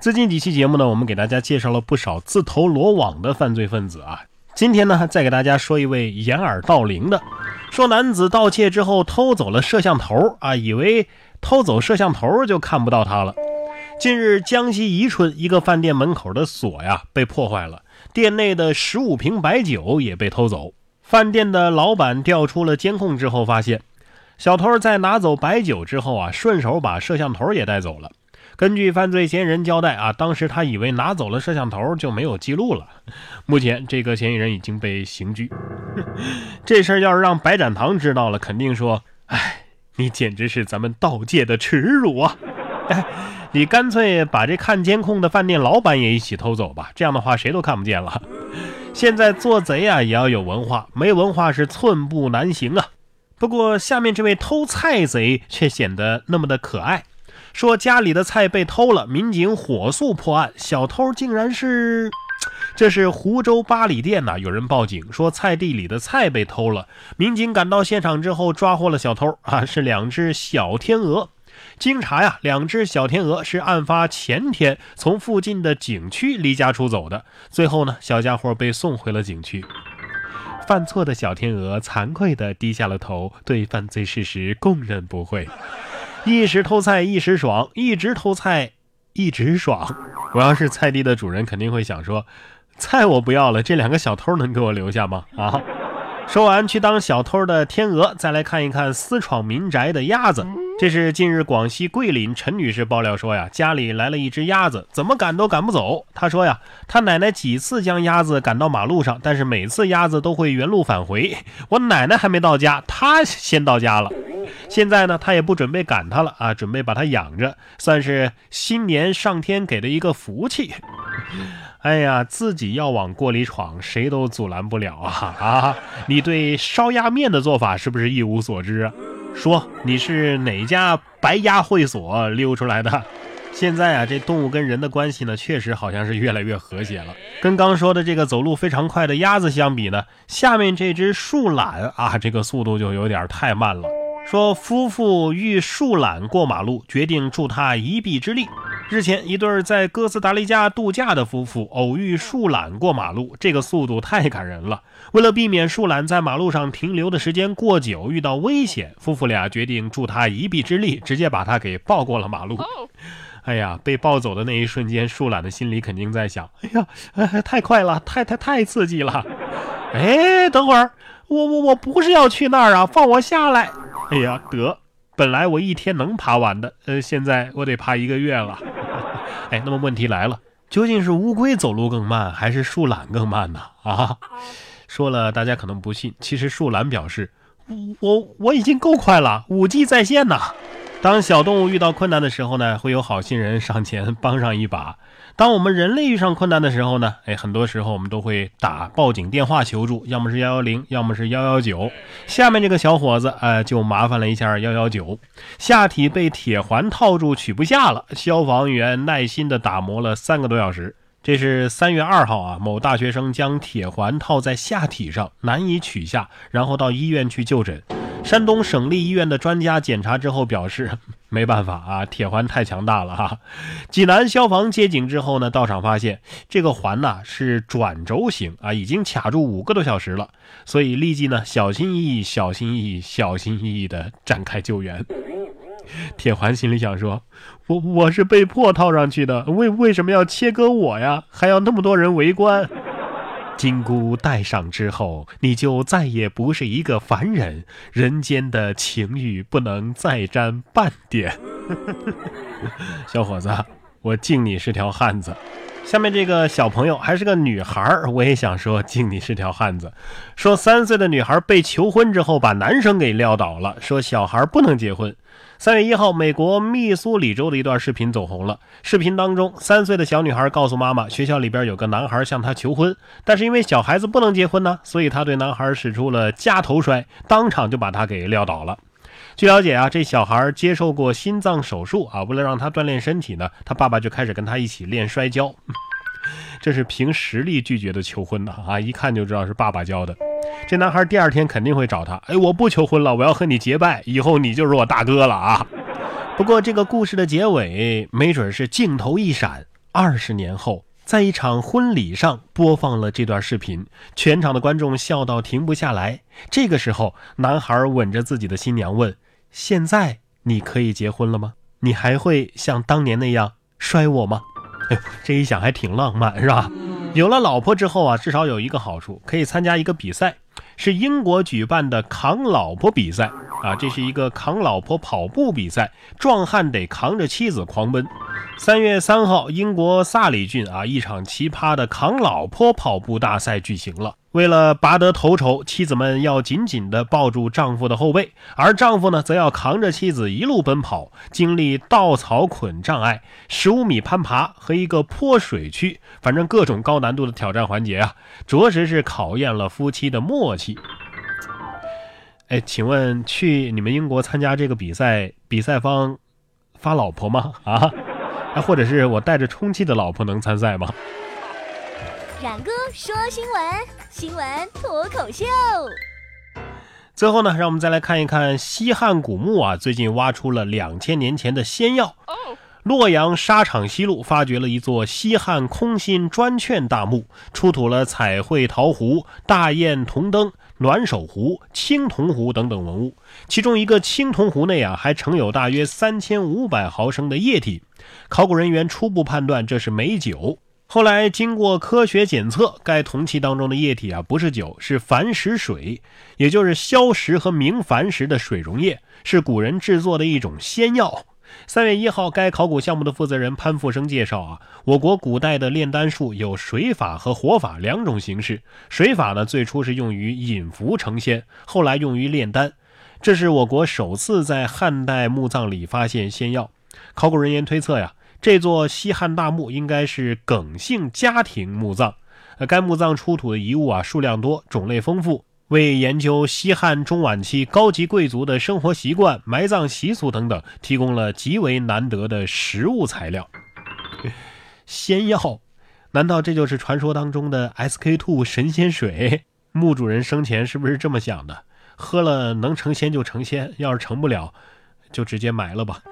最近几期节目呢，我们给大家介绍了不少自投罗网的犯罪分子啊。今天呢，再给大家说一位掩耳盗铃的，说男子盗窃之后偷走了摄像头啊，以为偷走摄像头就看不到他了。近日，江西宜春一个饭店门口的锁呀被破坏了，店内的十五瓶白酒也被偷走。饭店的老板调出了监控之后，发现小偷在拿走白酒之后啊，顺手把摄像头也带走了。根据犯罪嫌疑人交代啊，当时他以为拿走了摄像头就没有记录了。目前这个嫌疑人已经被刑拘。这事儿要是让白展堂知道了，肯定说：“哎，你简直是咱们盗界的耻辱啊！哎，你干脆把这看监控的饭店老板也一起偷走吧，这样的话谁都看不见了。现在做贼啊也要有文化，没文化是寸步难行啊。不过下面这位偷菜贼却显得那么的可爱。”说家里的菜被偷了，民警火速破案，小偷竟然是……这是湖州八里店呐，有人报警说菜地里的菜被偷了，民警赶到现场之后抓获了小偷啊，是两只小天鹅。经查呀，两只小天鹅是案发前天从附近的景区离家出走的，最后呢，小家伙被送回了景区。犯错的小天鹅惭愧地低下了头，对犯罪事实供认不讳。一时偷菜一时爽，一直偷菜一直爽。我要是菜地的主人，肯定会想说：菜我不要了，这两个小偷能给我留下吗？啊！说完去当小偷的天鹅，再来看一看私闯民宅的鸭子。这是近日广西桂林陈女士爆料说呀，家里来了一只鸭子，怎么赶都赶不走。她说呀，她奶奶几次将鸭子赶到马路上，但是每次鸭子都会原路返回。我奶奶还没到家，她先到家了。现在呢，他也不准备赶它了啊，准备把它养着，算是新年上天给的一个福气。哎呀，自己要往锅里闯，谁都阻拦不了啊啊！你对烧鸭面的做法是不是一无所知啊？说你是哪家白鸭会所溜出来的？现在啊，这动物跟人的关系呢，确实好像是越来越和谐了。跟刚说的这个走路非常快的鸭子相比呢，下面这只树懒啊，这个速度就有点太慢了。说夫妇欲树懒过马路，决定助他一臂之力。日前，一对在哥斯达黎加度假的夫妇偶遇树懒过马路，这个速度太感人了。为了避免树懒在马路上停留的时间过久，遇到危险，夫妇俩决定助他一臂之力，直接把他给抱过了马路。哎呀，被抱走的那一瞬间，树懒的心里肯定在想：哎呀，太快了，太太太刺激了！哎，等会儿，我我我不是要去那儿啊，放我下来！哎呀，得。本来我一天能爬完的，呃，现在我得爬一个月了。哎，那么问题来了，究竟是乌龟走路更慢，还是树懒更慢呢？啊，说了大家可能不信，其实树懒表示，我我已经够快了，五 G 在线呢。当小动物遇到困难的时候呢，会有好心人上前帮上一把。当我们人类遇上困难的时候呢，哎，很多时候我们都会打报警电话求助，要么是幺幺零，要么是幺幺九。下面这个小伙子，哎，就麻烦了一下幺幺九，下体被铁环套住取不下了，消防员耐心的打磨了三个多小时。这是三月二号啊，某大学生将铁环套在下体上，难以取下，然后到医院去就诊。山东省立医院的专家检查之后表示，没办法啊，铁环太强大了哈。济南消防接警之后呢，到场发现这个环呐是转轴型啊，已经卡住五个多小时了，所以立即呢小心翼翼、小心翼翼、小心翼翼的展开救援。铁环心里想说，我我是被迫套上去的，为为什么要切割我呀？还要那么多人围观？金箍戴上之后，你就再也不是一个凡人，人间的情欲不能再沾半点。小伙子，我敬你是条汉子。下面这个小朋友还是个女孩，我也想说敬你是条汉子。说三岁的女孩被求婚之后，把男生给撂倒了，说小孩不能结婚。三月一号，美国密苏里州的一段视频走红了。视频当中，三岁的小女孩告诉妈妈，学校里边有个男孩向她求婚，但是因为小孩子不能结婚呢，所以她对男孩使出了夹头摔，当场就把他给撂倒了。据了解啊，这小孩接受过心脏手术啊，为了让他锻炼身体呢，他爸爸就开始跟他一起练摔跤。这是凭实力拒绝的求婚的啊，一看就知道是爸爸教的。这男孩第二天肯定会找他，哎，我不求婚了，我要和你结拜，以后你就是我大哥了啊！不过这个故事的结尾，没准是镜头一闪，二十年后，在一场婚礼上播放了这段视频，全场的观众笑到停不下来。这个时候，男孩吻着自己的新娘问：“现在你可以结婚了吗？你还会像当年那样摔我吗？”哎呦，这一想还挺浪漫，是吧？有了老婆之后啊，至少有一个好处，可以参加一个比赛，是英国举办的扛老婆比赛啊。这是一个扛老婆跑步比赛，壮汉得扛着妻子狂奔。三月三号，英国萨里郡啊，一场奇葩的扛老婆跑步大赛举行了。为了拔得头筹，妻子们要紧紧地抱住丈夫的后背，而丈夫呢，则要扛着妻子一路奔跑，经历稻草捆障碍、十五米攀爬和一个泼水区，反正各种高难度的挑战环节啊，着实是考验了夫妻的默契。哎，请问去你们英国参加这个比赛，比赛方发老婆吗？啊？或者是我带着充气的老婆能参赛吗？冉哥说新闻，新闻脱口秀。最后呢，让我们再来看一看西汉古墓啊，最近挖出了两千年前的仙药。洛阳沙场西路发掘了一座西汉空心砖券大墓，出土了彩绘陶壶、大雁铜灯、暖手壶、青铜壶等等文物。其中一个青铜壶内啊，还盛有大约三千五百毫升的液体。考古人员初步判断这是美酒。后来经过科学检测，该铜器当中的液体啊，不是酒，是矾石水，也就是硝石和明矾石的水溶液，是古人制作的一种仙药。三月一号，该考古项目的负责人潘富生介绍啊，我国古代的炼丹术有水法和火法两种形式。水法呢，最初是用于引符成仙，后来用于炼丹。这是我国首次在汉代墓葬里发现仙药。考古人员推测呀，这座西汉大墓应该是耿姓家庭墓葬。呃，该墓葬出土的遗物啊，数量多，种类丰富。为研究西汉中晚期高级贵族的生活习惯、埋葬习俗等等，提供了极为难得的实物材料。仙药，难道这就是传说当中的 SK two 神仙水？墓主人生前是不是这么想的？喝了能成仙就成仙，要是成不了，就直接埋了吧。